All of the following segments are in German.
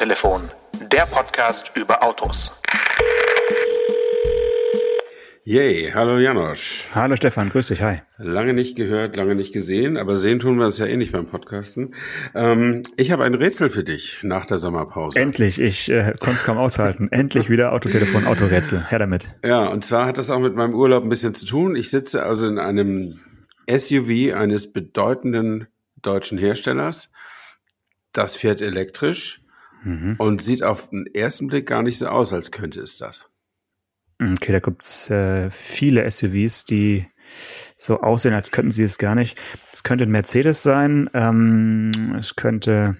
Autotelefon, der Podcast über Autos. Yay, hallo Janosch. Hallo Stefan, grüß dich, hi. Lange nicht gehört, lange nicht gesehen, aber sehen tun wir uns ja eh nicht beim Podcasten. Ähm, ich habe ein Rätsel für dich nach der Sommerpause. Endlich, ich äh, konnte es kaum aushalten. Endlich wieder Autotelefon, Autorätsel. Her damit. Ja, und zwar hat das auch mit meinem Urlaub ein bisschen zu tun. Ich sitze also in einem SUV eines bedeutenden deutschen Herstellers. Das fährt elektrisch mhm. und sieht auf den ersten Blick gar nicht so aus, als könnte es das. Okay, da gibt's äh, viele SUVs, die so aussehen, als könnten sie es gar nicht. Es könnte ein Mercedes sein, ähm, es könnte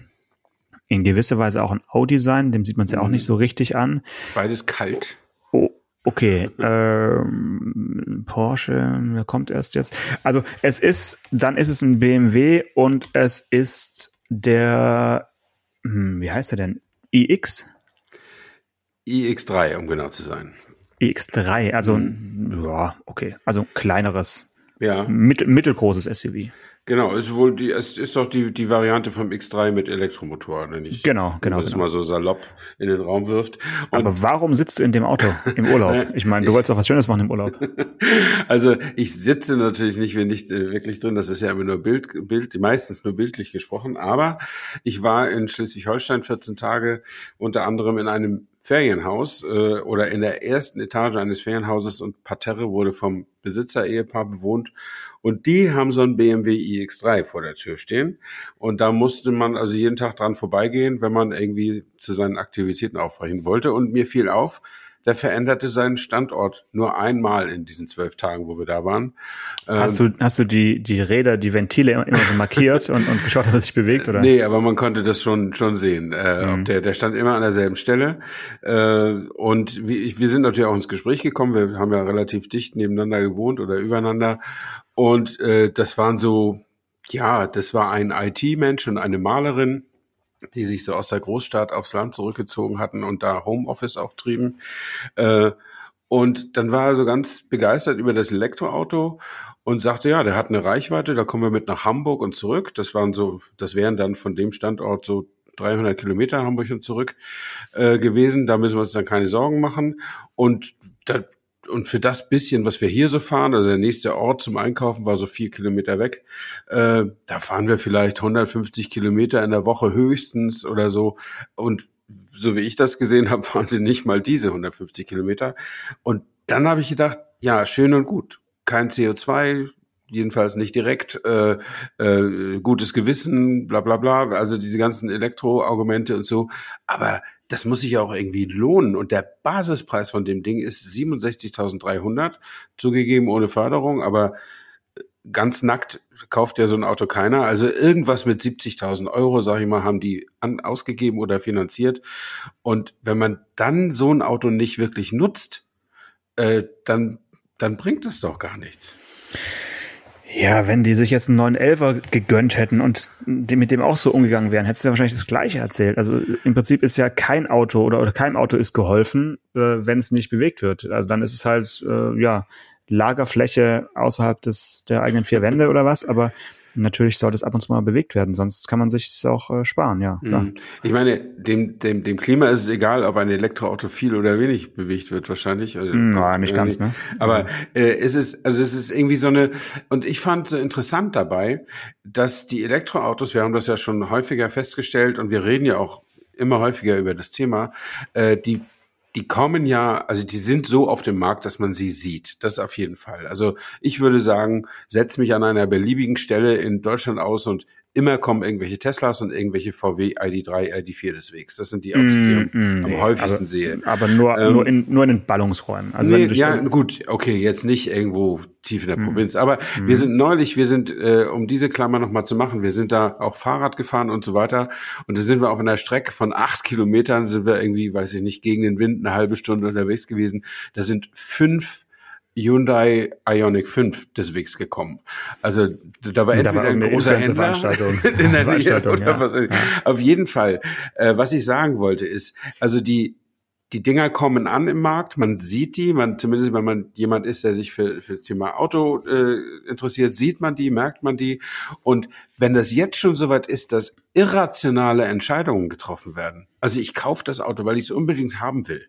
in gewisser Weise auch ein Audi sein, dem sieht man es ja auch nicht so richtig an. Beides kalt. Oh, okay. ähm, Porsche, wer kommt erst jetzt? Also es ist, dann ist es ein BMW und es ist der, wie heißt er denn? iX? iX3, um genau zu sein. EX3, also mhm. ja, okay, also kleineres, ja. mittel, mittelgroßes SUV. Genau, ist wohl die, es ist doch die, die Variante vom X3 mit Elektromotor, wenn ich genau, genau, das genau. mal so salopp in den Raum wirft. Und Aber warum sitzt du in dem Auto im Urlaub? Ich meine, du wolltest doch was Schönes machen im Urlaub. also ich sitze natürlich nicht, wenn nicht äh, wirklich drin, das ist ja immer nur Bild, Bild, meistens nur bildlich gesprochen, aber ich war in Schleswig-Holstein 14 Tage unter anderem in einem Ferienhaus äh, oder in der ersten Etage eines Ferienhauses und Parterre wurde vom Besitzer-Ehepaar bewohnt und die haben so ein BMW iX3 vor der Tür stehen und da musste man also jeden Tag dran vorbeigehen, wenn man irgendwie zu seinen Aktivitäten aufbrechen wollte und mir fiel auf, der veränderte seinen Standort nur einmal in diesen zwölf Tagen, wo wir da waren. Hast du, hast du die, die Räder, die Ventile immer so markiert und, und geschaut, ob es sich bewegt, oder? Nee, aber man konnte das schon, schon sehen. Äh, mhm. der, der stand immer an derselben Stelle. Äh, und wir, wir sind natürlich auch ins Gespräch gekommen. Wir haben ja relativ dicht nebeneinander gewohnt oder übereinander. Und äh, das waren so, ja, das war ein IT-Mensch und eine Malerin die sich so aus der Großstadt aufs Land zurückgezogen hatten und da Homeoffice auch trieben. Äh, und dann war er so ganz begeistert über das Elektroauto und sagte, ja, der hat eine Reichweite, da kommen wir mit nach Hamburg und zurück. Das waren so, das wären dann von dem Standort so 300 Kilometer Hamburg und zurück äh, gewesen. Da müssen wir uns dann keine Sorgen machen. Und da und für das bisschen, was wir hier so fahren, also der nächste Ort zum Einkaufen war so vier Kilometer weg, äh, da fahren wir vielleicht 150 Kilometer in der Woche höchstens oder so. Und so wie ich das gesehen habe, fahren sie nicht mal diese 150 Kilometer. Und dann habe ich gedacht, ja, schön und gut. Kein CO2, jedenfalls nicht direkt, äh, äh, gutes Gewissen, bla bla bla, also diese ganzen Elektroargumente und so. Aber das muss sich ja auch irgendwie lohnen. Und der Basispreis von dem Ding ist 67.300, zugegeben ohne Förderung, aber äh, ganz nackt kauft ja so ein Auto keiner. Also irgendwas mit 70.000 Euro, sag ich mal, haben die an, ausgegeben oder finanziert. Und wenn man dann so ein Auto nicht wirklich nutzt, äh, dann, dann bringt es doch gar nichts. Ja, wenn die sich jetzt einen 911er gegönnt hätten und die mit dem auch so umgegangen wären, hättest du ja wahrscheinlich das Gleiche erzählt. Also im Prinzip ist ja kein Auto oder, oder kein Auto ist geholfen, äh, wenn es nicht bewegt wird. Also dann ist es halt, äh, ja, Lagerfläche außerhalb des, der eigenen vier Wände oder was, aber natürlich sollte es ab und zu mal bewegt werden, sonst kann man sich auch äh, sparen, ja. Mhm. Ich meine, dem, dem, dem Klima ist es egal, ob ein Elektroauto viel oder wenig bewegt wird, wahrscheinlich. Also, Nein, nicht ganz, ne? Aber äh, es ist, also es ist irgendwie so eine, und ich fand so interessant dabei, dass die Elektroautos, wir haben das ja schon häufiger festgestellt und wir reden ja auch immer häufiger über das Thema, äh, die die kommen ja, also die sind so auf dem Markt, dass man sie sieht. Das auf jeden Fall. Also ich würde sagen, setz mich an einer beliebigen Stelle in Deutschland aus und immer kommen irgendwelche Teslas und irgendwelche VW ID3, ID4 des Wegs. Das sind die, die ich mm, am, am häufigsten aber, sehe. Aber nur, ähm, nur, in, nur in den Ballungsräumen. Also nee, ja, gut, okay, jetzt nicht irgendwo tief in der mm. Provinz. Aber mm. wir sind neulich, wir sind, äh, um diese Klammer nochmal zu machen, wir sind da auch Fahrrad gefahren und so weiter. Und da sind wir auf einer Strecke von acht Kilometern, sind wir irgendwie, weiß ich nicht, gegen den Wind eine halbe Stunde unterwegs gewesen. Da sind fünf Hyundai Ionic 5 des Wegs gekommen. Also da war entweder ein großer Händler in der Nähe oder ja. was. Ja. Auf jeden Fall, äh, was ich sagen wollte ist, also die die Dinger kommen an im Markt, man sieht die, man zumindest wenn man jemand ist, der sich für, für das Thema Auto äh, interessiert, sieht man die, merkt man die. Und wenn das jetzt schon soweit ist, dass irrationale Entscheidungen getroffen werden, also ich kaufe das Auto, weil ich es unbedingt haben will,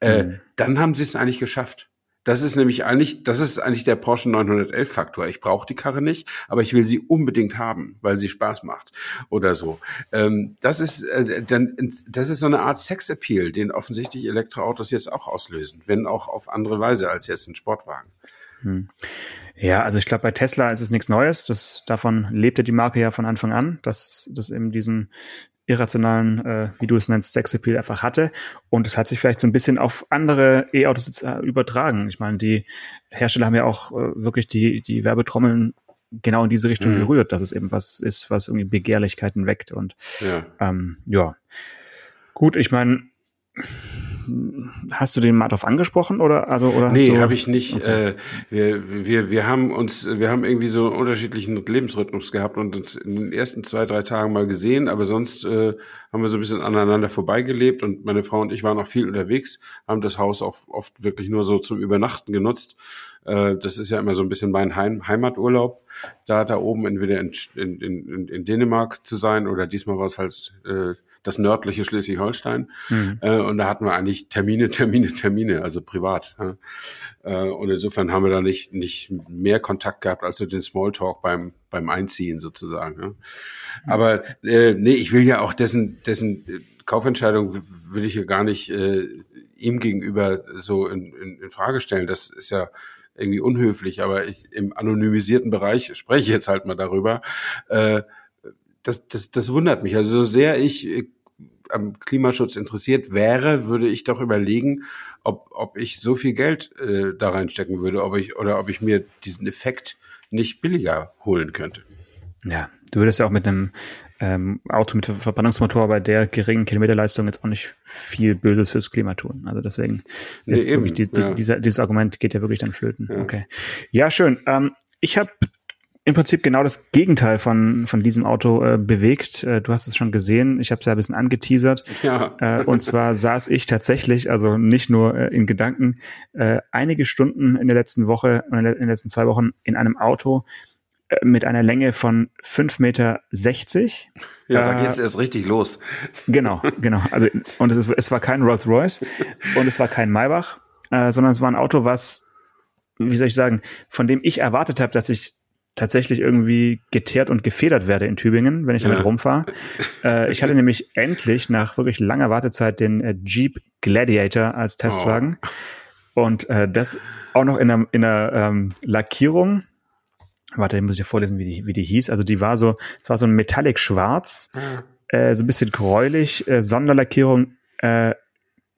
äh, mhm. dann haben sie es eigentlich geschafft. Das ist nämlich eigentlich, das ist eigentlich der Porsche 911 Faktor. Ich brauche die Karre nicht, aber ich will sie unbedingt haben, weil sie Spaß macht oder so. Ähm, das ist äh, dann, das ist so eine Art Sexappeal, den offensichtlich Elektroautos jetzt auch auslösen, wenn auch auf andere Weise als jetzt ein Sportwagen. Hm. Ja, also ich glaube, bei Tesla ist es nichts Neues. Das, davon lebte die Marke ja von Anfang an, dass, dass eben diesen irrationalen, äh, wie du es nennst, Sexappeal einfach hatte. Und es hat sich vielleicht so ein bisschen auf andere E-Autos äh, übertragen. Ich meine, die Hersteller haben ja auch äh, wirklich die, die Werbetrommeln genau in diese Richtung mhm. gerührt, dass es eben was ist, was irgendwie Begehrlichkeiten weckt. Und ja, ähm, ja. gut, ich meine, hast du den mal drauf angesprochen oder also oder nee habe ich nicht okay. äh, wir, wir wir haben uns wir haben irgendwie so einen unterschiedlichen Lebensrhythmus gehabt und uns in den ersten zwei drei Tagen mal gesehen aber sonst äh, haben wir so ein bisschen aneinander vorbeigelebt und meine Frau und ich waren auch viel unterwegs haben das Haus auch oft wirklich nur so zum Übernachten genutzt äh, das ist ja immer so ein bisschen mein Heim Heimaturlaub da da oben entweder in, in, in, in Dänemark zu sein oder diesmal war es halt äh, das nördliche Schleswig-Holstein. Mhm. Äh, und da hatten wir eigentlich Termine, Termine, Termine, also privat. Ja. Äh, und insofern haben wir da nicht, nicht mehr Kontakt gehabt als so den Smalltalk beim, beim Einziehen sozusagen. Ja. Mhm. Aber äh, nee, ich will ja auch dessen, dessen Kaufentscheidung will ich ja gar nicht äh, ihm gegenüber so in, in, in Frage stellen. Das ist ja irgendwie unhöflich, aber ich, im anonymisierten Bereich spreche ich jetzt halt mal darüber. Äh, das, das, das wundert mich. Also so sehr ich äh, am Klimaschutz interessiert wäre, würde ich doch überlegen, ob, ob ich so viel Geld äh, da reinstecken würde, ob ich oder ob ich mir diesen Effekt nicht billiger holen könnte. Ja, du würdest ja auch mit einem ähm, Auto mit Verbrennungsmotor bei der geringen Kilometerleistung jetzt auch nicht viel Böses fürs Klima tun. Also deswegen nee, ist eben, die, ja. dieser, dieses Argument geht ja wirklich dann flöten. Ja. Okay. Ja, schön. Ähm, ich habe im Prinzip genau das Gegenteil von, von diesem Auto äh, bewegt. Äh, du hast es schon gesehen, ich habe es ja ein bisschen angeteasert. Ja. Äh, und zwar saß ich tatsächlich, also nicht nur äh, in Gedanken, äh, einige Stunden in der letzten Woche, in den letzten zwei Wochen in einem Auto äh, mit einer Länge von fünf Meter. sechzig. Ja, da geht's erst richtig los. Genau, genau. Also, und es, es war kein Rolls Royce und es war kein Maybach, äh, sondern es war ein Auto, was, wie soll ich sagen, von dem ich erwartet habe, dass ich tatsächlich irgendwie geteert und gefedert werde in Tübingen, wenn ich damit ja. rumfahre. Äh, ich hatte nämlich endlich nach wirklich langer Wartezeit den äh, Jeep Gladiator als Testwagen. Oh. Und äh, das auch noch in einer, in einer ähm, Lackierung. Warte, ich muss ich ja vorlesen, wie die, wie die hieß. Also die war so, es war so ein Metallic Schwarz, mhm. äh, so ein bisschen gräulich, äh, Sonderlackierung äh,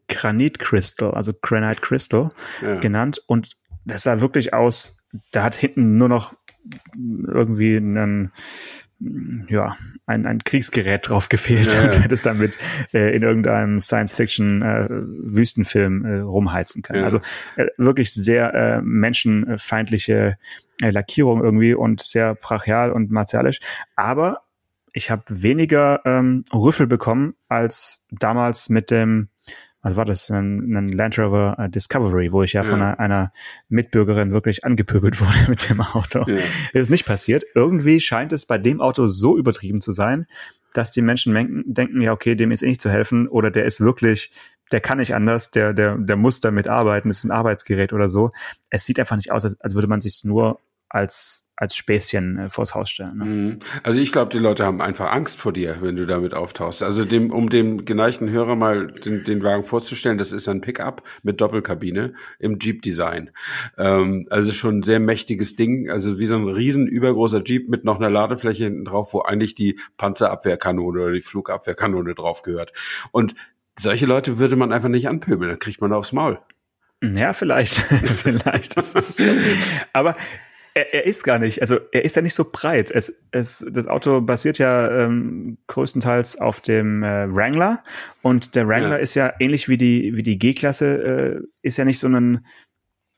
Granit Crystal, also Granite Crystal ja. genannt. Und das sah wirklich aus, da hat hinten nur noch irgendwie einen ja, ein, ein Kriegsgerät drauf gefehlt ja, und hättest damit äh, in irgendeinem Science-Fiction-Wüstenfilm äh, äh, rumheizen können. Ja. Also äh, wirklich sehr äh, menschenfeindliche äh, Lackierung irgendwie und sehr brachial und martialisch. Aber ich habe weniger ähm, Rüffel bekommen als damals mit dem was war das, ein, ein Land Rover äh, Discovery, wo ich ja, ja. von einer, einer, Mitbürgerin wirklich angepöbelt wurde mit dem Auto. Ja. Ist nicht passiert. Irgendwie scheint es bei dem Auto so übertrieben zu sein, dass die Menschen denken, ja, okay, dem ist eh nicht zu helfen oder der ist wirklich, der kann nicht anders, der, der, der muss damit arbeiten, das ist ein Arbeitsgerät oder so. Es sieht einfach nicht aus, als, als würde man sich nur als als Späßchen äh, vors Haus stellen. Ne? Mhm. Also ich glaube, die Leute haben einfach Angst vor dir, wenn du damit auftauchst. Also dem, um dem geneigten Hörer mal den, den Wagen vorzustellen, das ist ein Pickup mit Doppelkabine im Jeep-Design. Ähm, also schon ein sehr mächtiges Ding, also wie so ein riesen übergroßer Jeep mit noch einer Ladefläche hinten drauf, wo eigentlich die Panzerabwehrkanone oder die Flugabwehrkanone drauf gehört. Und solche Leute würde man einfach nicht anpöbeln, dann kriegt man aufs Maul. Ja, vielleicht, vielleicht. Das ist, aber er, er ist gar nicht, also er ist ja nicht so breit. Es, es, das Auto basiert ja ähm, größtenteils auf dem äh, Wrangler und der Wrangler ja. ist ja ähnlich wie die wie die G-Klasse äh, ist ja nicht so ein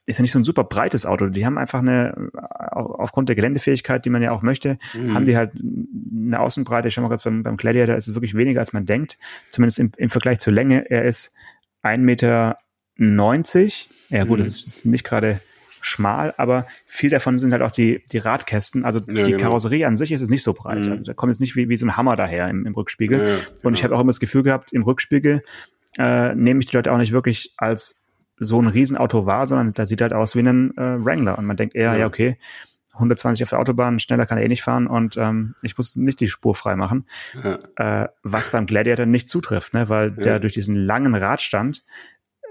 ist ja nicht so ein super breites Auto. Die haben einfach eine, aufgrund der Geländefähigkeit, die man ja auch möchte, mhm. haben die halt eine Außenbreite. Ich schau mal kurz beim, beim Gladiator ist es wirklich weniger, als man denkt. Zumindest im, im Vergleich zur Länge. Er ist 1,90 Meter. Ja gut, mhm. das ist nicht gerade schmal, aber viel davon sind halt auch die, die Radkästen. Also ja, die genau. Karosserie an sich ist es nicht so breit. Mhm. Also da kommt jetzt nicht wie, wie so ein Hammer daher im, im Rückspiegel. Ja, ja, genau. Und ich habe auch immer das Gefühl gehabt, im Rückspiegel äh, nehme ich die Leute auch nicht wirklich als so ein Riesenauto wahr, sondern da sieht halt aus wie ein äh, Wrangler. Und man denkt eher, ja, okay, 120 auf der Autobahn, schneller kann er eh nicht fahren und ähm, ich muss nicht die Spur frei machen. Ja. Äh, was beim Gladiator nicht zutrifft, ne? weil ja. der durch diesen langen Radstand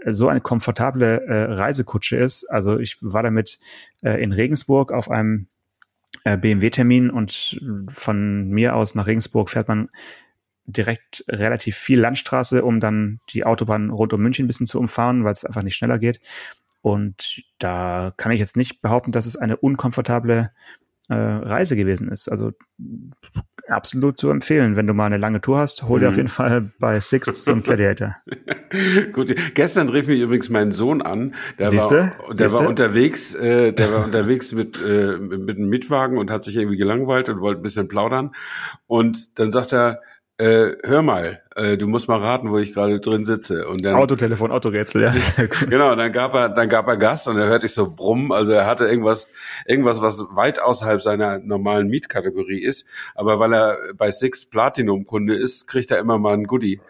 so eine komfortable äh, Reisekutsche ist. Also ich war damit äh, in Regensburg auf einem äh, BMW-Termin und von mir aus nach Regensburg fährt man direkt relativ viel Landstraße, um dann die Autobahn rund um München ein bisschen zu umfahren, weil es einfach nicht schneller geht. Und da kann ich jetzt nicht behaupten, dass es eine unkomfortable äh, Reise gewesen ist. Also absolut zu empfehlen. Wenn du mal eine lange Tour hast, hol dir mhm. auf jeden Fall bei Six so einen Gladiator. Gut, gestern rief mich übrigens mein Sohn an. Der Siehste? war, der Siehste? war unterwegs, äh, der war unterwegs mit, äh, mit einem Mietwagen und hat sich irgendwie gelangweilt und wollte ein bisschen plaudern. Und dann sagt er, äh, hör mal, äh, du musst mal raten, wo ich gerade drin sitze. Und dann, Autotelefon, Autorätsel, ja. genau, dann gab er, dann gab er Gas und er hörte ich so brummen. Also er hatte irgendwas, irgendwas, was weit außerhalb seiner normalen Mietkategorie ist. Aber weil er bei Six Platinum Kunde ist, kriegt er immer mal ein Goodie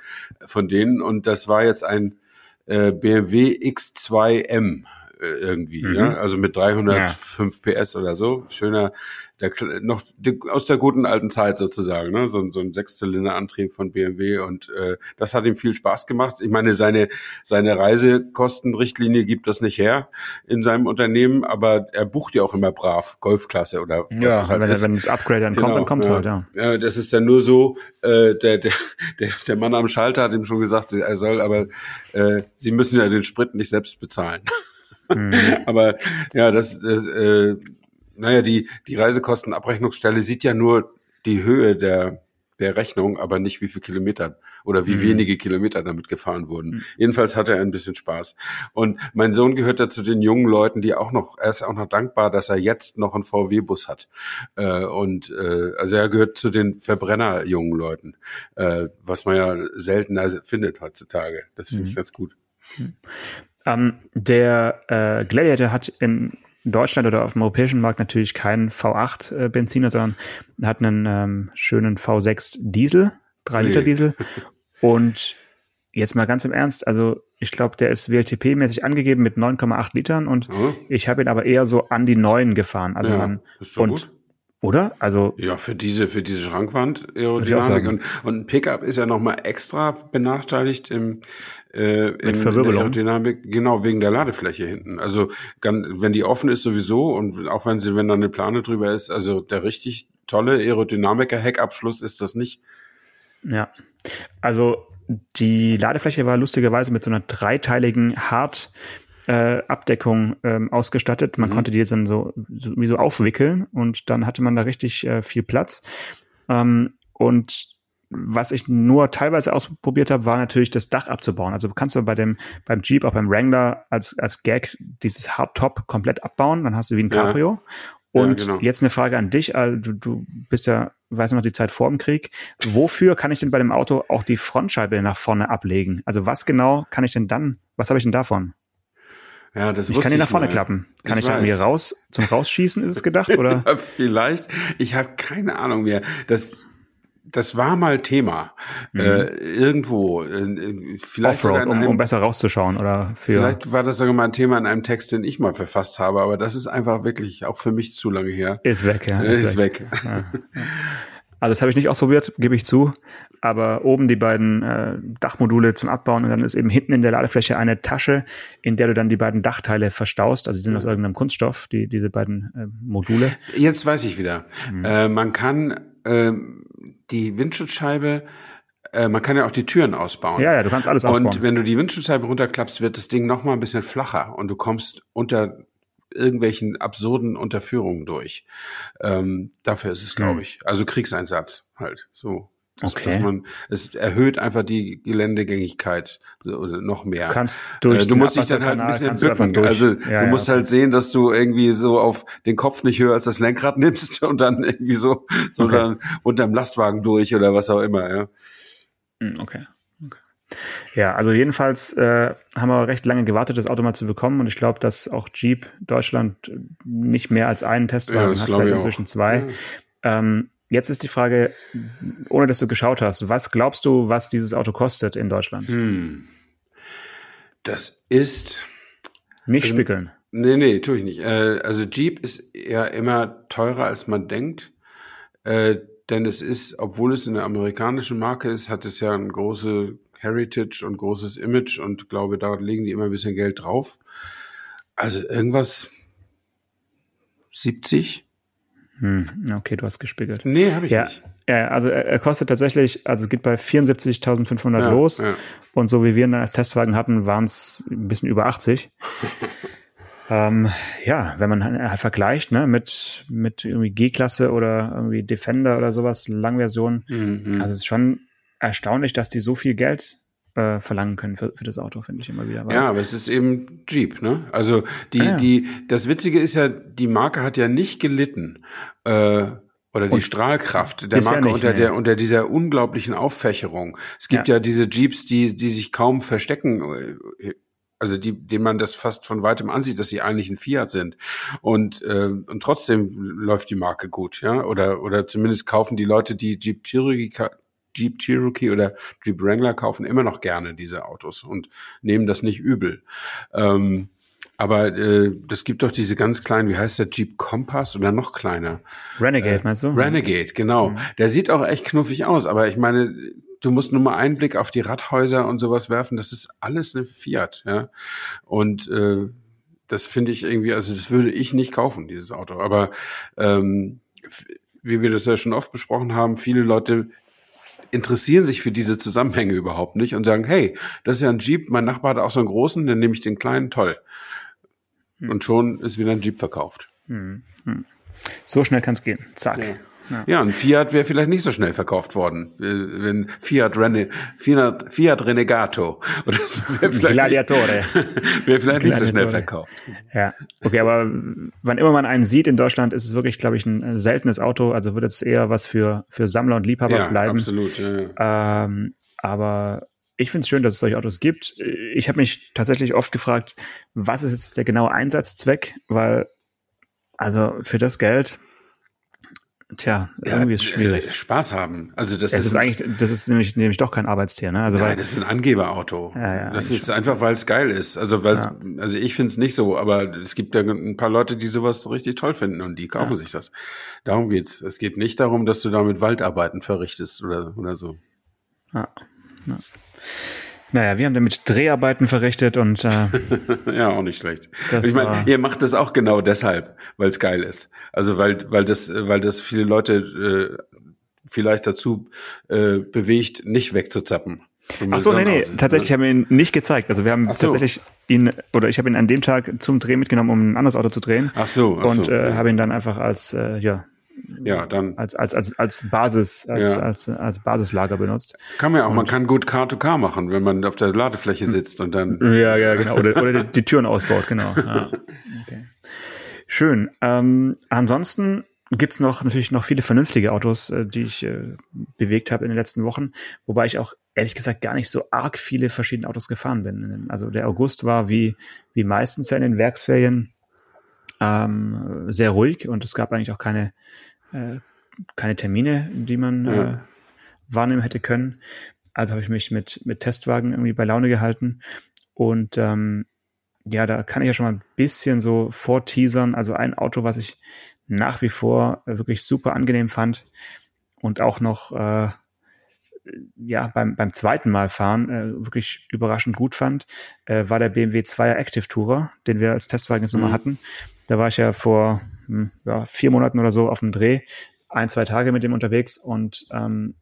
von denen. Und das war jetzt ein äh, BMW X2M äh, irgendwie, mhm. ja? also mit 305 ja. PS oder so. Schöner, der, noch aus der guten alten Zeit sozusagen, ne? so, so ein Sechszylinderantrieb von BMW und äh, das hat ihm viel Spaß gemacht. Ich meine, seine seine Reisekostenrichtlinie gibt das nicht her in seinem Unternehmen, aber er bucht ja auch immer brav Golfklasse oder was ja, es halt wenn, ist. wenn das Upgrade dann genau, kommt, dann kommt ja, halt, ja. ja. Das ist dann nur so, äh, der, der, der, der Mann am Schalter hat ihm schon gesagt, er soll, aber äh, sie müssen ja den Sprit nicht selbst bezahlen. Mhm. aber ja, das, das äh, naja, die, die Reisekostenabrechnungsstelle sieht ja nur die Höhe der, der Rechnung, aber nicht wie viele Kilometer oder wie mhm. wenige Kilometer damit gefahren wurden. Mhm. Jedenfalls hatte er ein bisschen Spaß. Und mein Sohn gehört da zu den jungen Leuten, die auch noch, er ist auch noch dankbar, dass er jetzt noch einen VW-Bus hat. Äh, und äh, also er gehört zu den Verbrenner-jungen Leuten, äh, was man ja seltener findet heutzutage. Das finde mhm. ich ganz gut. Mhm. Ähm, der äh, Gladiator hat in Deutschland oder auf dem europäischen Markt natürlich keinen V8 äh, sondern hat einen ähm, schönen V6 Diesel, 3 Liter Diesel. Und jetzt mal ganz im Ernst, also ich glaube, der ist WLTP-mäßig angegeben mit 9,8 Litern und oh. ich habe ihn aber eher so an die 9 gefahren. Also ja, man, und gut. Oder? Also ja, für diese für diese Schrankwand Aerodynamik und und ein Pickup ist ja noch mal extra benachteiligt im äh, in, in der Aerodynamik, genau wegen der Ladefläche hinten. Also wenn die offen ist sowieso und auch wenn sie wenn da eine Plane drüber ist, also der richtig tolle Aerodynamiker Heckabschluss ist das nicht. Ja. Also die Ladefläche war lustigerweise mit so einer dreiteiligen Hart äh, Abdeckung ähm, ausgestattet. Man mhm. konnte die jetzt dann so, so wie so aufwickeln und dann hatte man da richtig äh, viel Platz. Ähm, und was ich nur teilweise ausprobiert habe, war natürlich das Dach abzubauen. Also kannst du bei dem beim Jeep auch beim Wrangler als als Gag dieses Hardtop komplett abbauen, dann hast du wie ein Cabrio. Ja. Und ja, genau. jetzt eine Frage an dich, also du, du bist ja, weiß noch die Zeit vor dem Krieg. Wofür kann ich denn bei dem Auto auch die Frontscheibe nach vorne ablegen? Also was genau kann ich denn dann, was habe ich denn davon? Ja, das ich kann ihn nach vorne mal. klappen. Kann ich, ich hier raus zum Rausschießen ist es gedacht oder? ja, vielleicht. Ich habe keine Ahnung mehr. Das das war mal Thema mhm. äh, irgendwo. Äh, vielleicht Offroad, um, um besser rauszuschauen oder für vielleicht war das sogar mal ein Thema in einem Text, den ich mal verfasst habe, aber das ist einfach wirklich auch für mich zu lange her. Ist weg, ja. Ist, ist weg. weg. Ja. Also das habe ich nicht ausprobiert, gebe ich zu. Aber oben die beiden äh, Dachmodule zum Abbauen und dann ist eben hinten in der Ladefläche eine Tasche, in der du dann die beiden Dachteile verstaust. Also die sind aus irgendeinem Kunststoff, die, diese beiden äh, Module. Jetzt weiß ich wieder. Mhm. Äh, man kann äh, die Windschutzscheibe äh, man kann ja auch die Türen ausbauen. Ja, ja, du kannst alles ausbauen. Und wenn du die Windschutzscheibe runterklappst, wird das Ding noch mal ein bisschen flacher und du kommst unter irgendwelchen absurden Unterführungen durch. Ähm, dafür ist es, glaube hm. ich. Also Kriegseinsatz halt. So. Das, okay. man, es erhöht einfach die Geländegängigkeit so, noch mehr. Du kannst durch äh, du musst dich dann halt ein bisschen bücken. Also ja, du musst ja, halt sehen, dass du irgendwie so auf den Kopf nicht höher als das Lenkrad nimmst und dann irgendwie so, so okay. dann unterm Lastwagen durch oder was auch immer, ja. Hm, okay. Ja, also jedenfalls äh, haben wir recht lange gewartet, das Auto mal zu bekommen und ich glaube, dass auch Jeep Deutschland nicht mehr als einen Testwagen Ja, hat, vielleicht inzwischen zwei. Ja. Ähm, jetzt ist die Frage, ohne dass du geschaut hast, was glaubst du, was dieses Auto kostet in Deutschland? Hm. Das ist. Nicht Also- spickeln. Nee, nee, tue ich nicht. Äh, also Jeep ist ja immer teurer, als man denkt. Äh, denn es ist, obwohl es eine amerikanische Marke ist, hat es ja ein große Heritage und großes Image und glaube, da legen die immer ein bisschen Geld drauf. Also irgendwas 70? Hm, okay, du hast gespickelt. Nee, habe ich Ja, nicht. ja, also er, er kostet tatsächlich, also geht bei 74.500 Ja, los ja. und so wie wir ihn als Testwagen hatten, waren es ein bisschen über 80. ähm, ja, wenn man halt vergleicht ne, mit, mit irgendwie G-Klasse oder irgendwie Defender oder sowas, Langversion, Mhm. also es ist schon erstaunlich, dass die so viel Geld äh, verlangen können für, für das Auto, finde ich immer wieder. Ja, aber es ist eben Jeep, ne? Also die, Ah, ja. die, das Witzige ist ja, die Marke hat ja nicht gelitten. Äh, oder die Und Strahlkraft der Marke nicht, unter nee. der unter dieser unglaublichen Auffächerung. Es gibt ja, Ja. diese Jeeps, die die sich kaum verstecken, äh, also die, denen man das fast von weitem ansieht, dass sie eigentlich ein Fiat sind. Und äh, und trotzdem läuft die Marke gut, ja? Oder oder zumindest kaufen die Leute, die Jeep Cherokee ka- Jeep Cherokee oder Jeep Wrangler kaufen immer noch gerne diese Autos und nehmen das nicht übel. Ähm, aber äh, das gibt doch diese ganz kleinen, wie heißt der Jeep Compass oder noch kleiner? Renegade, meinst du? Renegade, genau. Der sieht auch echt knuffig aus, aber ich meine, du musst nur mal einen Blick auf die Radhäuser und sowas werfen, das ist alles eine Fiat, ja. Und äh, das finde ich irgendwie, also das würde ich nicht kaufen, dieses Auto. Aber ähm, wie wir das ja schon oft besprochen haben, viele Leute interessieren sich für diese Zusammenhänge überhaupt nicht und sagen, hey, das ist ja ein Jeep, mein Nachbar hat auch so einen großen, dann nehme ich den kleinen, toll. Und schon ist wieder ein Jeep verkauft. So schnell kann es gehen. Zack. Ja, ein Fiat wäre vielleicht nicht so schnell verkauft worden, äh, wenn Fiat, Rene, Fiat, Fiat Renegato oder so wäre vielleicht, Gladiatore. Nicht, wäre vielleicht nicht so schnell Gladiatore. verkauft. Ja, okay, aber wann immer man einen sieht in Deutschland, ist es wirklich, glaube ich, ein äh, seltenes Auto. Also wird es eher was für, für Sammler und Liebhaber Ja, bleiben. absolut. Ja, ja. Ähm, aber ich finde es schön, dass es solche Autos gibt. Ich habe mich tatsächlich oft gefragt, was ist jetzt der genaue Einsatzzweck? Weil, also für das Geld, tja, irgendwie ist es äh, schwierig. Spaß haben. Also das Es ist, ist eigentlich, das ist nämlich, nämlich doch kein Arbeitstier, ne? Also Nein, weil, das ist ein Angeberauto. Ja, ja, das ist einfach, weil es geil ist. Also, weil Ja. also ich finde es nicht so, aber es gibt ja ein paar Leute, die sowas so richtig toll finden und die kaufen Ja. sich das. Darum geht's. Es geht nicht darum, dass du damit Waldarbeiten verrichtest oder, oder so. ja, ja. Naja, wir haben damit Dreharbeiten verrichtet und äh, Ja, auch nicht schlecht. Ich meine, ihr macht das auch genau deshalb, weil es geil ist. Also weil, weil das, weil das viele Leute äh, vielleicht dazu äh, bewegt, nicht wegzuzappen. Ach so, nee, nee, ist, tatsächlich ne? haben wir ihn nicht gezeigt. Also wir haben so. tatsächlich ihn, oder ich habe ihn an dem Tag zum Dreh mitgenommen, um ein anderes Auto zu drehen. Ach so, ach und so. äh, habe ihn dann einfach als, äh, ja, ja, dann als, als, als, als Basis, als, Ja. als, als Basislager benutzt. kann man ja auch, man kann gut Car-to-Car machen, wenn man auf der Ladefläche sitzt und dann Ja, ja, genau. Oder, oder die, die Türen ausbaut, genau. Ja. Okay. Schön. Ähm, ansonsten gibt's noch natürlich noch viele vernünftige Autos, äh, die ich äh, bewegt habe in den letzten Wochen, wobei ich auch ehrlich gesagt gar nicht so arg viele verschiedene Autos gefahren bin. Also der August war wie, wie meistens ja in den Werksferien ähm, sehr ruhig und es gab eigentlich auch keine, äh, keine Termine, die man äh, Ja. wahrnehmen hätte können. Also habe ich mich mit, mit Testwagen irgendwie bei Laune gehalten. Und ähm, ja, da kann ich ja schon mal ein bisschen so vorteasern. Also ein Auto, was ich nach wie vor äh, wirklich super angenehm fand und auch noch äh, ja beim, beim zweiten Mal fahren äh, wirklich überraschend gut fand, äh, war der BMW 2er Active Tourer, den wir als Testwagen jetzt nochmal Mhm. hatten. Da war ich ja vor ja, vier Monaten oder so auf dem Dreh, ein, zwei Tage mit dem unterwegs und ähm,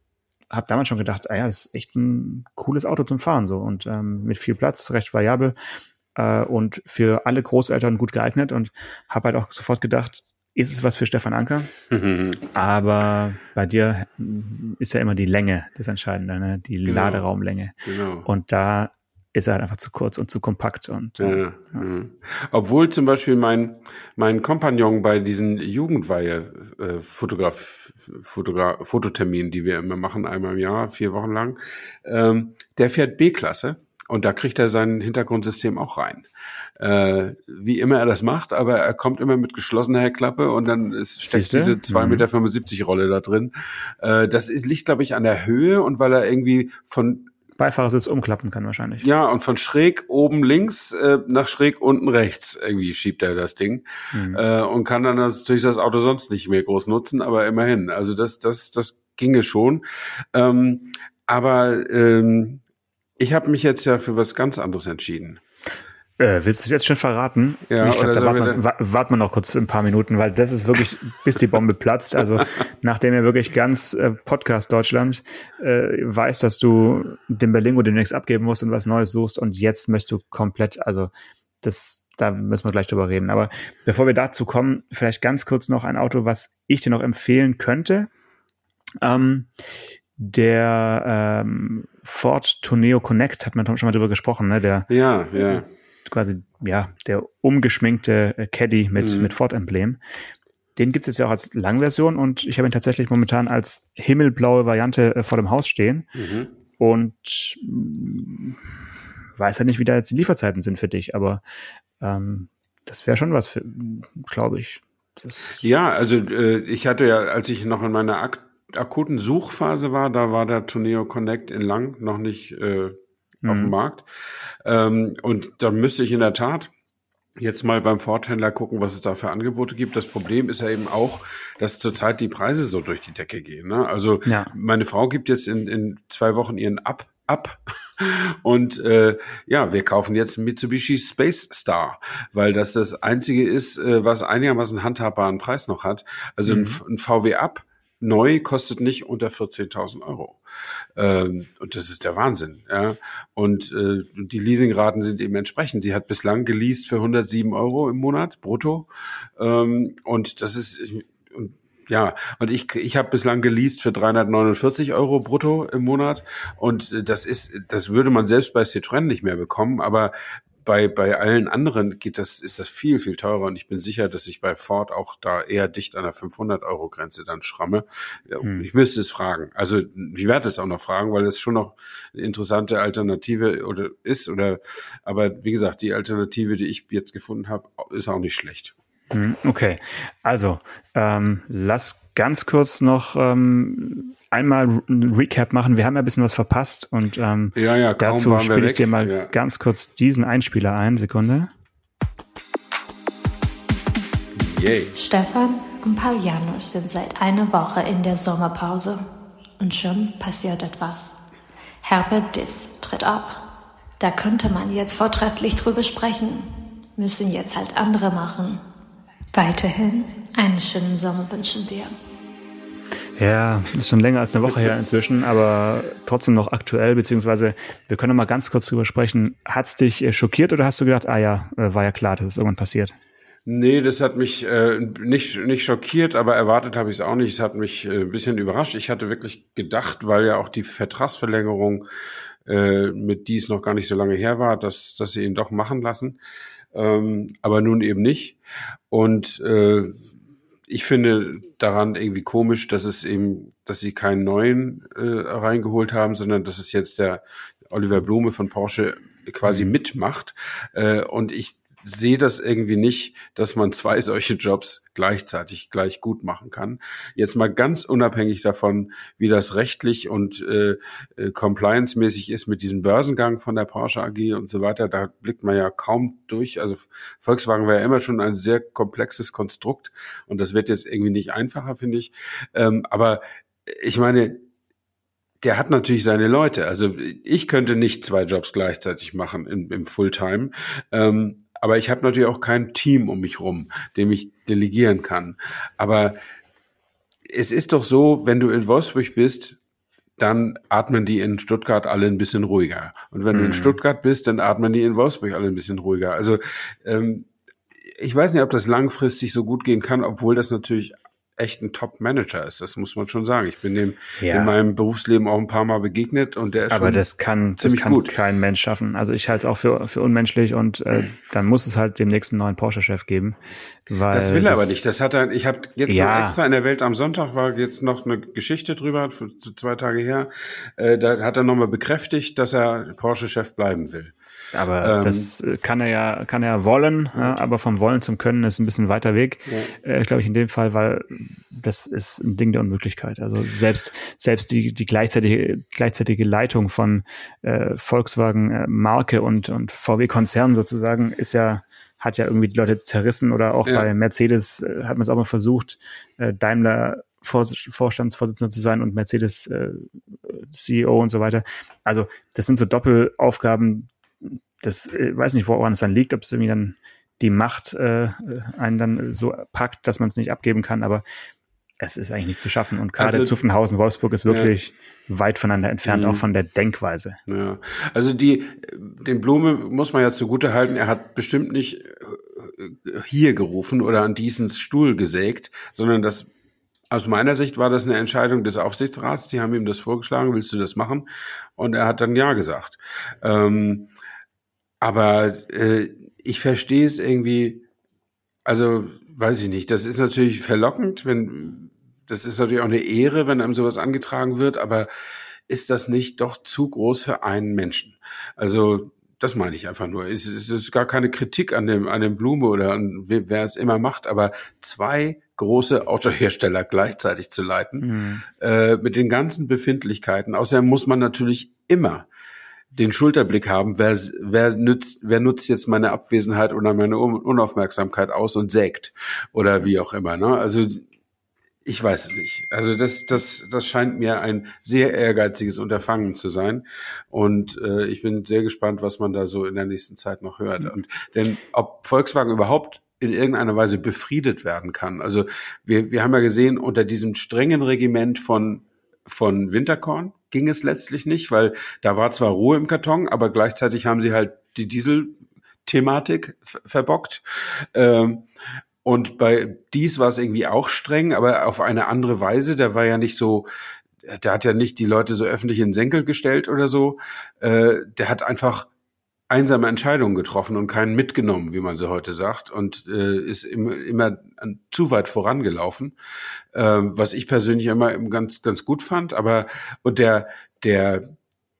habe damals schon gedacht, ah ja, das ist echt ein cooles Auto zum Fahren so und ähm, mit viel Platz, recht variabel äh, und für alle Großeltern gut geeignet und habe halt auch sofort gedacht, ist es was für Stefan Anker? Aber bei dir ist ja immer die Länge das Entscheidende, ne? die Genau. Laderaumlänge. genau. Und da ist er halt einfach zu kurz und zu kompakt. Und, ja, ja. Mhm. Obwohl zum Beispiel mein, mein Kompagnon bei diesen Jugendweihe äh, die wir immer machen, einmal im Jahr, vier Wochen lang, ähm, der fährt B-Klasse und da kriegt er sein Hintergrundsystem auch rein. Äh, wie immer er das macht, aber er kommt immer mit geschlossener Heckklappe und dann ist, steckt diese 2,75 Meter Rolle da drin. Äh, das ist, liegt, glaube ich, an der Höhe und weil er irgendwie von Beifahrersitz umklappen kann wahrscheinlich. Ja, und von schräg oben links äh, nach schräg unten rechts irgendwie schiebt er das Ding mhm. äh, und kann dann natürlich das Auto sonst nicht mehr groß nutzen, aber immerhin. Also das, das, das ginge schon. Ähm, aber ähm, ich habe mich jetzt ja für was ganz anderes entschieden. Äh, willst du es jetzt schon verraten? Ja, ich glaub, da warten wir, wir noch kurz ein paar Minuten, weil das ist wirklich, bis die Bombe platzt. Also nachdem er wirklich ganz äh, Podcast Deutschland äh, weiß, dass du den Berlingo demnächst abgeben musst und was Neues suchst und jetzt möchtest du komplett, also das, da müssen wir gleich drüber reden. Aber bevor wir dazu kommen, vielleicht ganz kurz noch ein Auto, was ich dir noch empfehlen könnte. Ähm, der ähm, Ford Tourneo Connect hat man schon mal drüber gesprochen, ne? Der ja, ja quasi ja der umgeschminkte äh, Caddy mit, mhm. mit Ford-Emblem. Den gibt's jetzt ja auch als Langversion und ich habe ihn tatsächlich momentan als himmelblaue Variante äh, vor dem Haus stehen. Mhm. Und mm, weiß ja nicht, wie da jetzt die Lieferzeiten sind für dich, aber ähm, das wäre schon was, für, glaube ich. Das ja, also äh, ich hatte ja, als ich noch in meiner ak akuten Suchphase war, da war der Tourneo Connect in Lang noch nicht äh, mhm. auf dem mhm. Markt. Ähm, und da müsste ich in der Tat jetzt mal beim Forthändler gucken, was es da für Angebote gibt. Das Problem ist ja eben auch, dass zurzeit die Preise so durch die Decke gehen. Ne? Also ja. meine Frau gibt jetzt in, in zwei Wochen ihren Ab ab. Und äh, ja, wir kaufen jetzt Mitsubishi Space Star, weil das das einzige ist, äh, was einigermaßen handhabbaren Preis noch hat. Also mhm. ein, ein VW Up neu kostet nicht unter 14.000 Euro. Ähm, und das ist der Wahnsinn. Ja. Und äh, die Leasingraten sind eben entsprechend. Sie hat bislang geleast für 107 Euro im Monat brutto. Ähm, und das ist und ja, und ich, ich habe bislang geleast für 349 Euro brutto im Monat. Und das ist, das würde man selbst bei Citroën nicht mehr bekommen. Aber bei, bei allen anderen geht das, ist das viel, viel teurer und ich bin sicher, dass ich bei Ford auch da eher dicht an der 500 Euro Grenze dann schramme. Hm. Ich müsste es fragen. Also ich werde es auch noch fragen, weil es schon noch eine interessante Alternative oder ist oder, aber wie gesagt, die Alternative, die ich jetzt gefunden habe, ist auch nicht schlecht. Hm, okay, also ähm, lass ganz kurz noch ähm, einmal ein Recap machen. Wir haben ja ein bisschen was verpasst und ähm, ja, ja, dazu spiele ich dir mal ja. ganz kurz diesen Einspieler ein. Sekunde. Yay. Stefan und Paul Janusz sind seit einer Woche in der Sommerpause und schon passiert etwas. Herbert Diss tritt ab. Da könnte man jetzt vortrefflich drüber sprechen. Müssen jetzt halt andere machen. Weiterhin einen schönen Sommer wünschen wir. Ja, ist schon länger als eine Woche her inzwischen, aber trotzdem noch aktuell, beziehungsweise wir können mal ganz kurz drüber sprechen. Hat's dich äh, schockiert oder hast du gedacht, ah ja, äh, war ja klar, dass es irgendwann passiert? Nee, das hat mich äh, nicht, nicht schockiert, aber erwartet habe ich es auch nicht. Es hat mich äh, ein bisschen überrascht. Ich hatte wirklich gedacht, weil ja auch die Vertragsverlängerung äh, mit dies noch gar nicht so lange her war, dass, dass sie ihn doch machen lassen ähm, aber nun eben nicht. Und äh, ich finde daran irgendwie komisch, dass es eben, dass sie keinen neuen äh, reingeholt haben, sondern dass es jetzt der Oliver Blume von Porsche quasi mhm. mitmacht. Äh, und ich sehe das irgendwie nicht, dass man zwei solche Jobs gleichzeitig gleich gut machen kann. Jetzt mal ganz unabhängig davon, wie das rechtlich und äh, äh, compliance-mäßig ist mit diesem Börsengang von der Porsche AG und so weiter, da blickt man ja kaum durch. Also Volkswagen war ja immer schon ein sehr komplexes Konstrukt und das wird jetzt irgendwie nicht einfacher, finde ich. Ähm, aber ich meine, der hat natürlich seine Leute. Also ich könnte nicht zwei Jobs gleichzeitig machen im, im Fulltime. Ähm, aber ich habe natürlich auch kein Team um mich rum, dem ich delegieren kann. Aber es ist doch so, wenn du in Wolfsburg bist, dann atmen die in Stuttgart alle ein bisschen ruhiger. Und wenn mhm. du in mhm. Stuttgart bist, dann atmen die in Wolfsburg alle ein bisschen ruhiger. Also ähm, ich weiß nicht, ob das langfristig so gut gehen kann, obwohl das natürlich echt ein Top-Manager ist. Das muss man schon sagen. Ich bin dem ja. in meinem Berufsleben auch ein paar Mal begegnet und der ist Aber das kann, das kann gut. kein Mensch schaffen. Also ich halte es auch für, für unmenschlich und äh, dann muss es halt dem nächsten neuen Porsche-Chef geben. Weil das will er aber nicht. Das hat er, ich habe jetzt ja. noch extra in der Welt am Sonntag war jetzt noch eine Geschichte drüber, zwei Tage her. Äh, da hat er nochmal bekräftigt, dass er Porsche-Chef bleiben will. Aber ähm, das kann er ja, kann er wollen, ja, aber vom Wollen zum Können ist ein bisschen weiter Weg, ja. äh, glaube ich in dem Fall, weil das ist ein Ding der Unmöglichkeit. Also selbst selbst die die gleichzeitige gleichzeitige Leitung von äh, Volkswagen äh, Marke und und VW Konzern sozusagen ist ja hat ja irgendwie die Leute zerrissen oder auch ja. bei Mercedes äh, hat man es auch mal versucht, äh, Daimler Vorstandsvorsitzender zu sein und Mercedes äh, CEO und so weiter. Also das sind so Doppelaufgaben, das äh, weiß nicht, woran es dann liegt, ob es irgendwie dann die Macht äh, einen dann so packt, dass man es nicht abgeben kann, aber es ist eigentlich nicht zu schaffen. Und gerade also, Zuffenhausen, Wolfsburg ist wirklich ja. weit voneinander entfernt, mhm. auch von der Denkweise. Ja. Also die, den Blume muss man ja zugute halten, er hat bestimmt nicht äh, hier gerufen oder an Diesens Stuhl gesägt, sondern das aus meiner Sicht war das eine Entscheidung des Aufsichtsrats. Die haben ihm das vorgeschlagen, willst du das machen? Und er hat dann ja gesagt. Ähm, aber äh, ich verstehe es irgendwie, also weiß ich nicht, das ist natürlich verlockend, wenn das ist natürlich auch eine Ehre, wenn einem sowas angetragen wird, aber ist das nicht doch zu groß für einen Menschen? Also das meine ich einfach nur. Es, es ist gar keine Kritik an dem, an dem Blume oder an wer, wer es immer macht, aber zwei große Autohersteller gleichzeitig zu leiten, mhm. äh, mit den ganzen Befindlichkeiten. Außerdem muss man natürlich immer den Schulterblick haben, wer, wer, nützt, wer nutzt jetzt meine Abwesenheit oder meine Unaufmerksamkeit aus und sägt oder wie auch immer. Ne? Also ich weiß es nicht. Also das, das, das scheint mir ein sehr ehrgeiziges Unterfangen zu sein. Und äh, ich bin sehr gespannt, was man da so in der nächsten Zeit noch hört. Mhm. Und denn ob Volkswagen überhaupt in irgendeiner Weise befriedet werden kann. Also wir, wir haben ja gesehen, unter diesem strengen Regiment von, von Winterkorn, ging es letztlich nicht, weil da war zwar Ruhe im Karton, aber gleichzeitig haben sie halt die Diesel-Thematik verbockt. Ähm, und bei dies war es irgendwie auch streng, aber auf eine andere Weise. Der war ja nicht so, der hat ja nicht die Leute so öffentlich in den Senkel gestellt oder so. Äh, der hat einfach einsame Entscheidungen getroffen und keinen mitgenommen, wie man so heute sagt, und äh, ist immer, immer zu weit vorangelaufen, äh, was ich persönlich immer ganz ganz gut fand. Aber und der der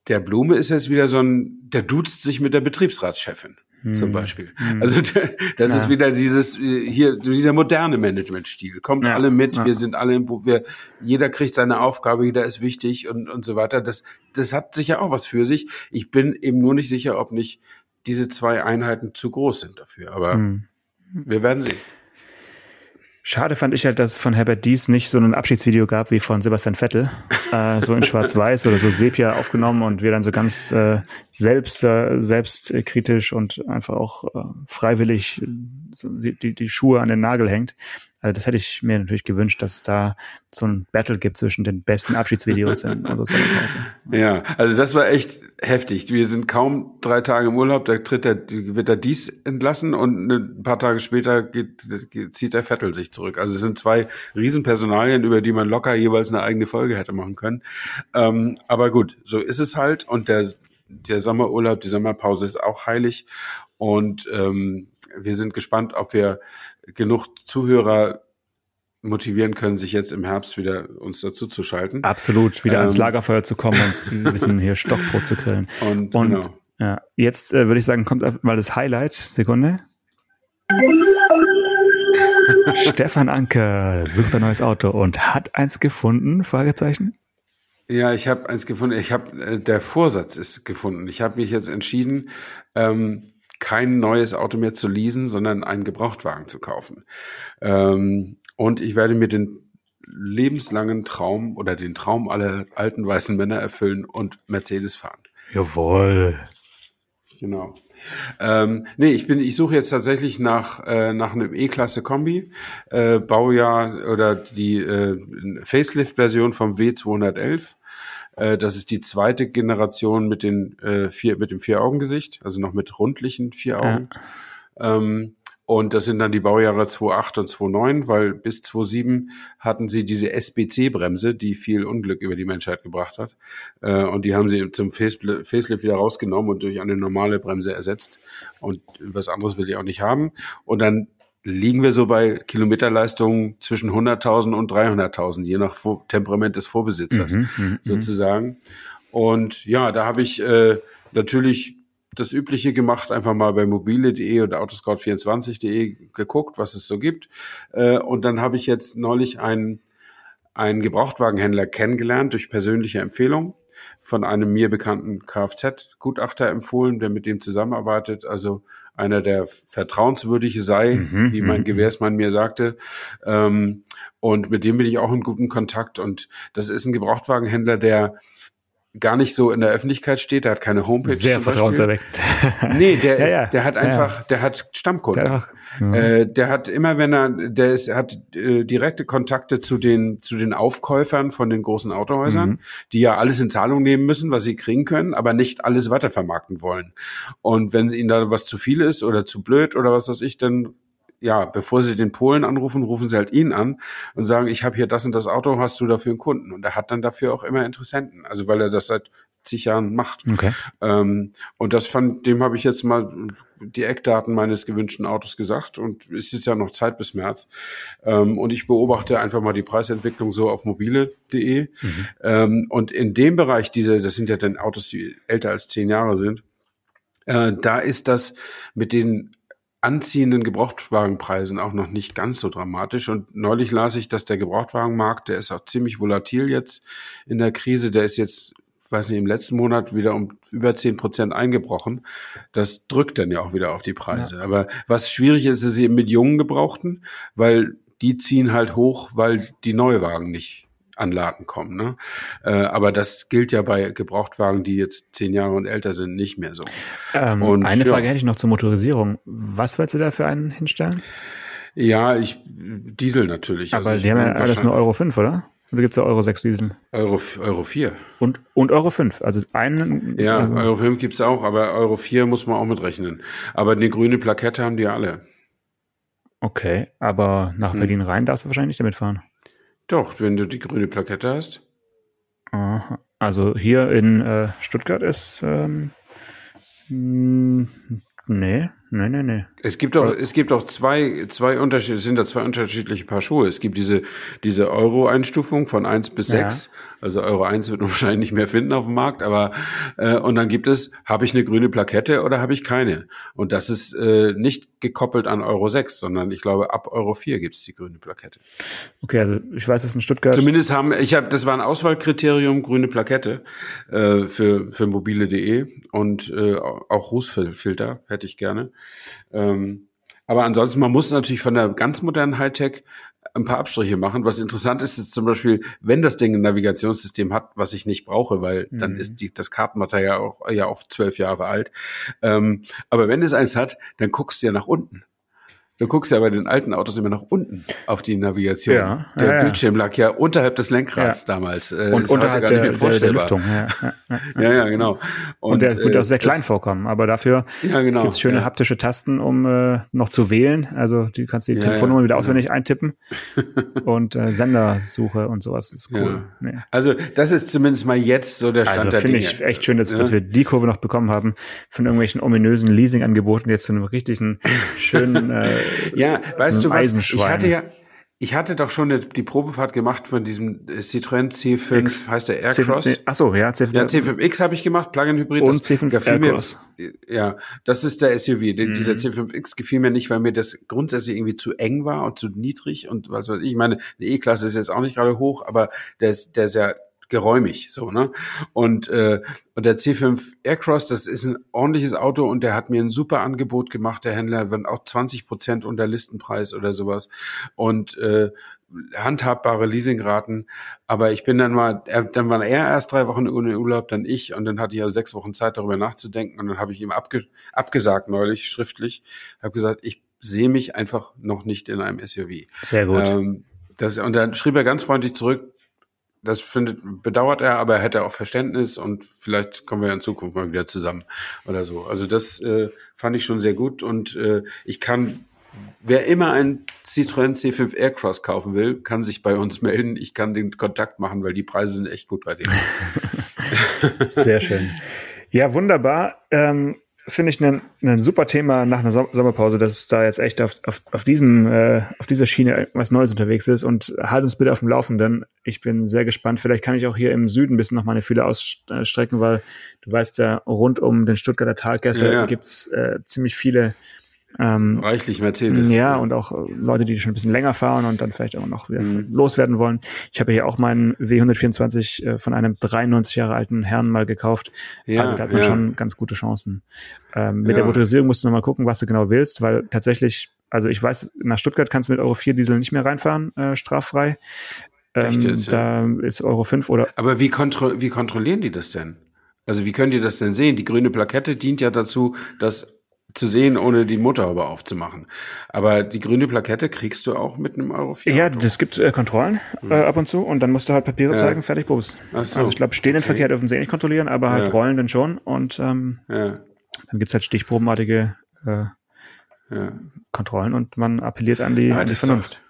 der Blume ist jetzt wieder so ein, der duzt sich mit der Betriebsratschefin zum hm. Beispiel. Hm. Also das ja. ist wieder dieses hier dieser moderne Managementstil. Kommt ja. alle mit, wir sind alle im wir jeder kriegt seine Aufgabe, jeder ist wichtig und und so weiter. Das das hat sicher auch was für sich. Ich bin eben nur nicht sicher, ob nicht diese zwei Einheiten zu groß sind dafür, aber hm. wir werden sehen. Schade fand ich halt, dass es von Herbert Dies nicht so ein Abschiedsvideo gab wie von Sebastian Vettel, äh, so in Schwarz-Weiß oder so Sepia aufgenommen und wir dann so ganz äh, selbst äh, selbstkritisch und einfach auch äh, freiwillig so die, die Schuhe an den Nagel hängt. Also das hätte ich mir natürlich gewünscht, dass es da so ein Battle gibt zwischen den besten Abschiedsvideos in unserer Sommerpause. Ja, also das war echt heftig. Wir sind kaum drei Tage im Urlaub, da tritt der, wird der Dies entlassen und ein paar Tage später geht, geht, zieht der Vettel sich zurück. Also es sind zwei Riesenpersonalien, über die man locker jeweils eine eigene Folge hätte machen können. Ähm, aber gut, so ist es halt und der, der Sommerurlaub, die Sommerpause ist auch heilig und ähm, wir sind gespannt, ob wir genug Zuhörer motivieren können, sich jetzt im Herbst wieder uns dazu zu schalten. Absolut, wieder ähm, ans Lagerfeuer zu kommen und ein bisschen hier Stockbrot zu grillen. Und, und genau. ja, jetzt äh, würde ich sagen, kommt mal das Highlight. Sekunde. Stefan Anker sucht ein neues Auto und hat eins gefunden? Fragezeichen. Ja, ich habe eins gefunden. Ich habe äh, der Vorsatz ist gefunden. Ich habe mich jetzt entschieden, ähm, kein neues Auto mehr zu leasen, sondern einen Gebrauchtwagen zu kaufen. Ähm, und ich werde mir den lebenslangen Traum oder den Traum aller alten weißen Männer erfüllen und Mercedes fahren. Jawohl. Genau. Ähm, nee, ich bin, ich suche jetzt tatsächlich nach äh, nach einem E-Klasse Kombi, äh, Baujahr oder die äh, Facelift-Version vom W211. Äh, das ist die zweite Generation mit den äh, vier mit dem vier Augen Gesicht, also noch mit rundlichen vier Augen. Ja. Ähm, Und das sind dann die Baujahre 2.8 und 2.9, weil bis 2.7 hatten sie diese SBC-Bremse, die viel Unglück über die Menschheit gebracht hat. Äh, und die haben sie zum Facelift wieder rausgenommen und durch eine normale Bremse ersetzt. Und was anderes will ich auch nicht haben. Und dann liegen wir so bei Kilometerleistungen zwischen 100.000 und 300.000, je nach Temperament des Vorbesitzers mhm, mhm, mhm, sozusagen. Und ja, da habe ich äh, natürlich das Übliche gemacht, einfach mal bei mobile.de oder autoscout24.de geguckt, was es so gibt. Äh, und dann habe ich jetzt neulich einen, einen Gebrauchtwagenhändler kennengelernt durch persönliche Empfehlung von einem mir bekannten Kfz-Gutachter empfohlen, der mit dem zusammenarbeitet. Also einer, der vertrauenswürdig sei, mhm, wie mein mhm, Gewährsmann mir sagte. Ähm, und mit dem bin ich auch in guten Kontakt. Und das ist ein Gebrauchtwagenhändler, der gar nicht so in der Öffentlichkeit steht, der hat keine Homepage. Sehr vertrauenserweckend. Nee, der, ja, ja. der hat einfach, ja. der hat Stammkunden. Der, äh, der hat immer, wenn er, der ist, hat äh, direkte Kontakte zu den, zu den Aufkäufern von den großen Autohäusern, mhm. die ja alles in Zahlung nehmen müssen, was sie kriegen können, aber nicht alles weitervermarkten wollen. Und wenn ihnen da was zu viel ist oder zu blöd oder was weiß ich, dann ja, bevor sie den Polen anrufen, rufen sie halt ihn an und sagen, ich habe hier das und das Auto, hast du dafür einen Kunden? Und er hat dann dafür auch immer Interessenten, also weil er das seit zig Jahren macht. Okay. Ähm, und das fand, dem habe ich jetzt mal die Eckdaten meines gewünschten Autos gesagt und es ist ja noch Zeit bis März. Ähm, und ich beobachte einfach mal die Preisentwicklung so auf mobile.de. Mhm. Ähm, und in dem Bereich, diese, das sind ja dann Autos, die älter als zehn Jahre sind, äh, da ist das mit den anziehenden Gebrauchtwagenpreisen auch noch nicht ganz so dramatisch. Und neulich las ich, dass der Gebrauchtwagenmarkt, der ist auch ziemlich volatil jetzt in der Krise. Der ist jetzt, weiß nicht, im letzten Monat wieder um über zehn Prozent eingebrochen. Das drückt dann ja auch wieder auf die Preise. Ja. Aber was schwierig ist, ist eben mit jungen Gebrauchten, weil die ziehen halt hoch, weil die Neuwagen nicht an Laden kommen. Ne? Äh, aber das gilt ja bei Gebrauchtwagen, die jetzt zehn Jahre und älter sind, nicht mehr so. Ähm, und, eine ja. Frage hätte ich noch zur Motorisierung. Was willst du da für einen hinstellen? Ja, ich Diesel natürlich. Aber also die haben ja alles nur Euro 5, oder? Oder gibt's ja Euro 6 Diesel? Euro, Euro 4. Und, und Euro 5. Also einen. Ja, also Euro 5 gibt's auch, aber Euro 4 muss man auch mitrechnen. Aber eine grüne Plakette haben die alle. Okay, aber nach hm. Berlin rein darfst du wahrscheinlich nicht damit fahren. Doch, wenn du die grüne Plakette hast. Aha. Also hier in äh, Stuttgart ist ähm, nee, nee, nee, nee. Es gibt auch, es gibt auch zwei, zwei Unterschiede, es sind da zwei unterschiedliche Paar Schuhe. Es gibt diese, diese Euro-Einstufung von eins bis sechs. Ja. Also Euro eins wird man wahrscheinlich nicht mehr finden auf dem Markt, aber äh, und dann gibt es, habe ich eine grüne Plakette oder habe ich keine? Und das ist äh, nicht gekoppelt an Euro sechs, sondern ich glaube, ab Euro vier gibt es die grüne Plakette. Okay, also ich weiß, es in Stuttgart. Zumindest haben, ich habe, das war ein Auswahlkriterium, grüne Plakette äh, für, für mobile.de und äh, auch Rußfilter hätte ich gerne. Ähm, aber ansonsten, man muss natürlich von der ganz modernen Hightech ein paar Abstriche machen. Was interessant ist, ist zum Beispiel, wenn das Ding ein Navigationssystem hat, was ich nicht brauche, weil mhm. dann ist die, das Kartenmaterial auch ja auf zwölf Jahre alt. Ähm, aber wenn es eins hat, dann guckst du ja nach unten. Du guckst ja bei den alten Autos immer nach unten auf die Navigation. Ja, der ja, Bildschirm lag ja unterhalb des Lenkrads ja. damals. Äh, und unterhalb gar der, der, der, Lüftung. Ja, ja, genau. Und, und der wird auch sehr klein vorkommen, aber dafür ja, genau, gibt's schöne haptische Tasten, um äh, noch zu wählen. Also du kannst die Telefonnummer wieder auswendig eintippen und äh, Sendersuche und sowas ist cool. Also das ist zumindest mal jetzt so der Stand also, der Dinge. Also finde ich echt schön, dass, dass wir die Kurve noch bekommen haben von irgendwelchen ominösen Leasing-Angeboten jetzt zu einem richtigen schönen äh, ja, weißt du was? Ich hatte ja, ich hatte doch schon die Probefahrt gemacht von diesem äh, Citroën C5, X. heißt der Aircross. C5, ach so, ja, C5. Ja, C5X habe ich gemacht, Plug-in-Hybrid. Und C5 Aircross. Mir, ja, das ist der SUV. Mhm. Dieser C5X gefiel mir nicht, weil mir das grundsätzlich irgendwie zu eng war und zu niedrig und was weiß ich. Ich meine, die E-Klasse ist jetzt auch nicht gerade hoch, aber der der ist ja geräumig, so, ne? Und, äh, und der C5 Aircross, das ist ein ordentliches Auto und der hat mir ein super Angebot gemacht, der Händler, wenn auch 20 Prozent unter Listenpreis oder sowas und äh, handhabbare Leasingraten. Aber ich bin dann mal, er, dann war er erst drei Wochen ohne Urlaub, dann ich und dann hatte ich ja sechs Wochen Zeit darüber nachzudenken und dann habe ich ihm abge, abgesagt neulich schriftlich, habe gesagt, ich sehe mich einfach noch nicht in einem SUV. Sehr gut. Ähm, das, und dann schrieb er ganz freundlich zurück, das findet, bedauert er, aber er hätte auch Verständnis und vielleicht kommen wir in Zukunft mal wieder zusammen oder so. Also das äh, fand ich schon sehr gut und äh, ich kann wer immer ein Citroën C5 Aircross kaufen will, kann sich bei uns melden. Ich kann den Kontakt machen, weil die Preise sind echt gut bei denen. Sehr schön. Ja, wunderbar. Ähm, Finde ich ein, ein super Thema nach einer Sommerpause, dass da jetzt echt auf, auf, auf, diesem, äh, auf dieser Schiene was Neues unterwegs ist und halt uns bitte auf dem Laufenden. Ich bin sehr gespannt. Vielleicht kann ich auch hier im Süden ein bisschen noch meine Fühle ausstrecken, weil du weißt ja, rund um den Stuttgarter Talkessel ja, ja. gibt's äh, ziemlich viele ähm, Reichlich Mercedes. Ja, und auch äh, Leute, die schon ein bisschen länger fahren und dann vielleicht auch noch wieder mhm. loswerden wollen. Ich habe hier auch meinen W124 äh, von einem 93 Jahre alten Herrn mal gekauft. Ja, also da hat man ja. schon ganz gute Chancen. Ähm, mit ja. der Motorisierung musst du nochmal gucken, was du genau willst, weil tatsächlich, also ich weiß, nach Stuttgart kannst du mit Euro 4 Diesel nicht mehr reinfahren, äh, straffrei. Ähm, jetzt, ja. Da ist Euro 5 oder. Aber wie, kontro wie kontrollieren die das denn? Also wie können die das denn sehen? Die grüne Plakette dient ja dazu, dass zu sehen, ohne die Motorhaube aufzumachen. Aber die grüne Plakette kriegst du auch mit einem Euro 4 Ja, das gibt äh, Kontrollen mhm. äh, ab und zu und dann musst du halt Papiere ja. zeigen, fertig, Bus. So. Also ich glaube, stehenden okay. Verkehr dürfen sie eh nicht kontrollieren, aber halt ja. rollenden schon und ähm, ja. dann gibt's halt stichprobenartige äh. Kontrollen und man appelliert an die, an die Vernunft.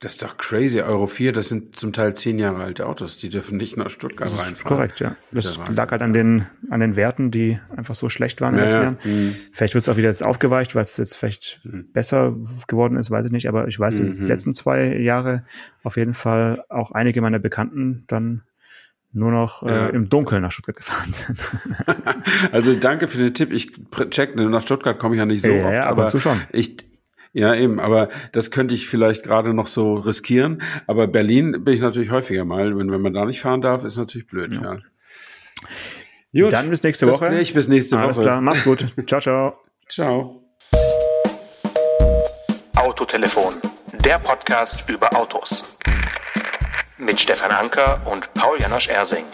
Das ist doch crazy. Euro 4, das sind zum Teil zehn Jahre alte Autos. Die dürfen nicht nach Stuttgart das reinfahren. Korrekt, ja. Das, das lag halt an den, an den Werten, die einfach so schlecht waren in den letzten Jahren. Mhm. Vielleicht wird es auch wieder jetzt aufgeweicht, weil es jetzt vielleicht mhm. besser geworden ist, weiß ich nicht. Aber ich weiß, dass mhm. die letzten zwei Jahre auf jeden Fall auch einige meiner Bekannten dann nur noch äh, ja. im Dunkeln nach Stuttgart gefahren sind. also danke für den Tipp. Ich check, nach Stuttgart komme ich ja nicht so ja, oft, ja, aber schon. ich ja, eben, aber das könnte ich vielleicht gerade noch so riskieren. Aber Berlin bin ich natürlich häufiger mal. Wenn, wenn man da nicht fahren darf, ist natürlich blöd, ja. ja. Gut, Dann bis nächste Woche. Nicht, bis nächste Alles Woche. Alles klar, mach's gut. ciao, ciao. Ciao. Autotelefon, der Podcast über Autos. Mit Stefan Anker und Paul Janosch Ersing.